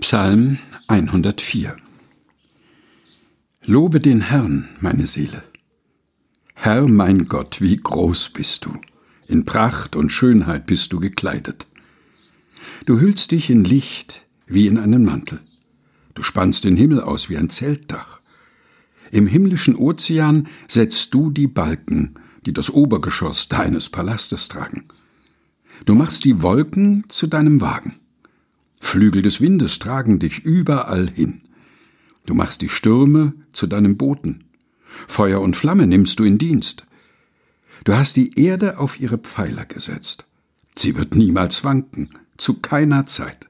Psalm 104 Lobe den Herrn, meine Seele. Herr mein Gott, wie groß bist du. In Pracht und Schönheit bist du gekleidet. Du hüllst dich in Licht wie in einen Mantel. Du spannst den Himmel aus wie ein Zeltdach. Im himmlischen Ozean setzt du die Balken, die das Obergeschoss deines Palastes tragen. Du machst die Wolken zu deinem Wagen. Flügel des Windes tragen dich überall hin. Du machst die Stürme zu deinem Boten. Feuer und Flamme nimmst du in Dienst. Du hast die Erde auf ihre Pfeiler gesetzt. Sie wird niemals wanken, zu keiner Zeit.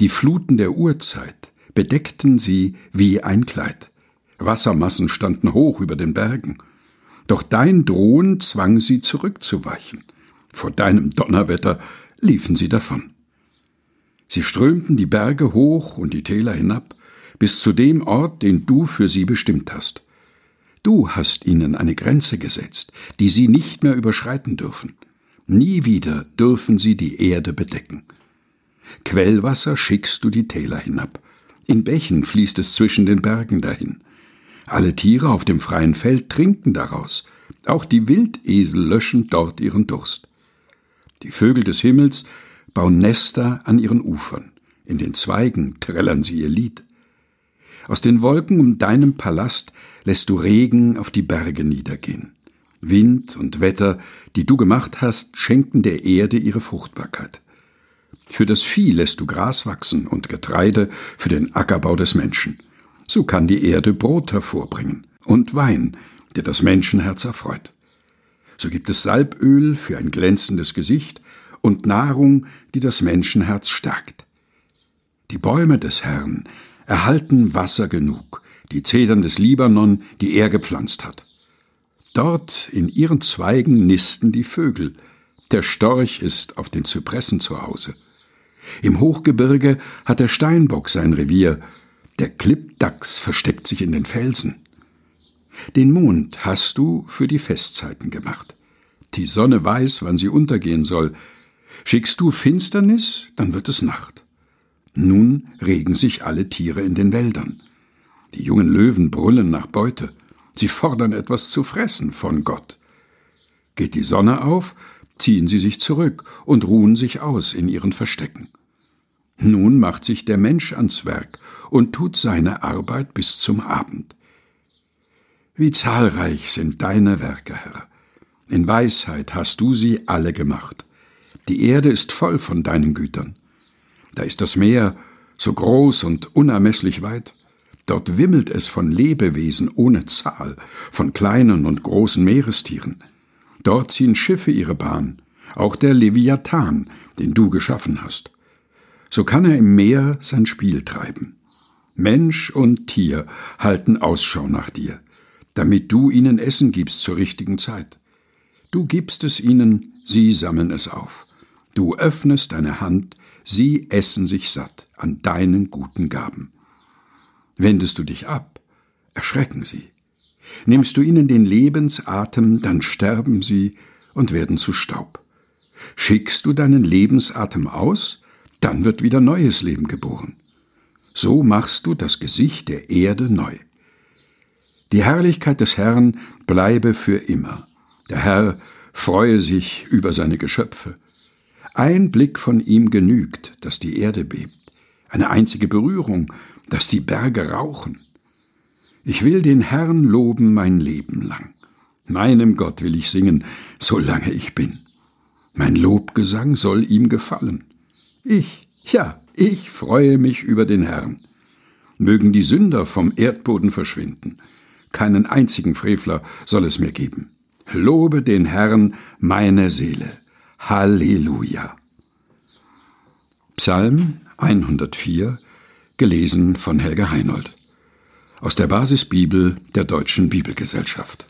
Die Fluten der Urzeit bedeckten sie wie ein Kleid. Wassermassen standen hoch über den Bergen. Doch dein Drohen zwang sie zurückzuweichen. Vor deinem Donnerwetter liefen sie davon. Sie strömten die Berge hoch und die Täler hinab, bis zu dem Ort, den du für sie bestimmt hast. Du hast ihnen eine Grenze gesetzt, die sie nicht mehr überschreiten dürfen. Nie wieder dürfen sie die Erde bedecken. Quellwasser schickst du die Täler hinab. In Bächen fließt es zwischen den Bergen dahin. Alle Tiere auf dem freien Feld trinken daraus. Auch die Wildesel löschen dort ihren Durst. Die Vögel des Himmels bauen Nester an ihren Ufern. In den Zweigen trällern sie ihr Lied. Aus den Wolken um deinem Palast lässt du Regen auf die Berge niedergehen. Wind und Wetter, die du gemacht hast, schenken der Erde ihre Fruchtbarkeit. Für das Vieh lässt du Gras wachsen und Getreide für den Ackerbau des Menschen. So kann die Erde Brot hervorbringen und Wein, der das Menschenherz erfreut. So gibt es Salböl für ein glänzendes Gesicht und Nahrung, die das Menschenherz stärkt. Die Bäume des Herrn erhalten Wasser genug, die Zedern des Libanon, die er gepflanzt hat. Dort in ihren Zweigen nisten die Vögel, der Storch ist auf den Zypressen zu Hause. Im Hochgebirge hat der Steinbock sein Revier, der Klippdachs versteckt sich in den Felsen. Den Mond hast du für die Festzeiten gemacht. Die Sonne weiß, wann sie untergehen soll, Schickst du Finsternis, dann wird es Nacht. Nun regen sich alle Tiere in den Wäldern. Die jungen Löwen brüllen nach Beute. Sie fordern etwas zu fressen von Gott. Geht die Sonne auf, ziehen sie sich zurück und ruhen sich aus in ihren Verstecken. Nun macht sich der Mensch ans Werk und tut seine Arbeit bis zum Abend. Wie zahlreich sind deine Werke, Herr. In Weisheit hast du sie alle gemacht. Die Erde ist voll von deinen Gütern. Da ist das Meer so groß und unermesslich weit. Dort wimmelt es von Lebewesen ohne Zahl, von kleinen und großen Meerestieren. Dort ziehen Schiffe ihre Bahn, auch der Leviathan, den du geschaffen hast. So kann er im Meer sein Spiel treiben. Mensch und Tier halten Ausschau nach dir, damit du ihnen Essen gibst zur richtigen Zeit. Du gibst es ihnen, sie sammeln es auf. Du öffnest deine Hand, sie essen sich satt an deinen guten Gaben. Wendest du dich ab, erschrecken sie. Nimmst du ihnen den Lebensatem, dann sterben sie und werden zu Staub. Schickst du deinen Lebensatem aus, dann wird wieder neues Leben geboren. So machst du das Gesicht der Erde neu. Die Herrlichkeit des Herrn bleibe für immer. Der Herr freue sich über seine Geschöpfe. Ein Blick von ihm genügt, dass die Erde bebt, eine einzige Berührung, dass die Berge rauchen. Ich will den Herrn loben mein Leben lang. Meinem Gott will ich singen, solange ich bin. Mein Lobgesang soll ihm gefallen. Ich, ja, ich freue mich über den Herrn. Mögen die Sünder vom Erdboden verschwinden. Keinen einzigen Frevler soll es mir geben. Lobe den Herrn meine Seele. Halleluja. Psalm 104, gelesen von Helge Heinold. Aus der Basisbibel der Deutschen Bibelgesellschaft.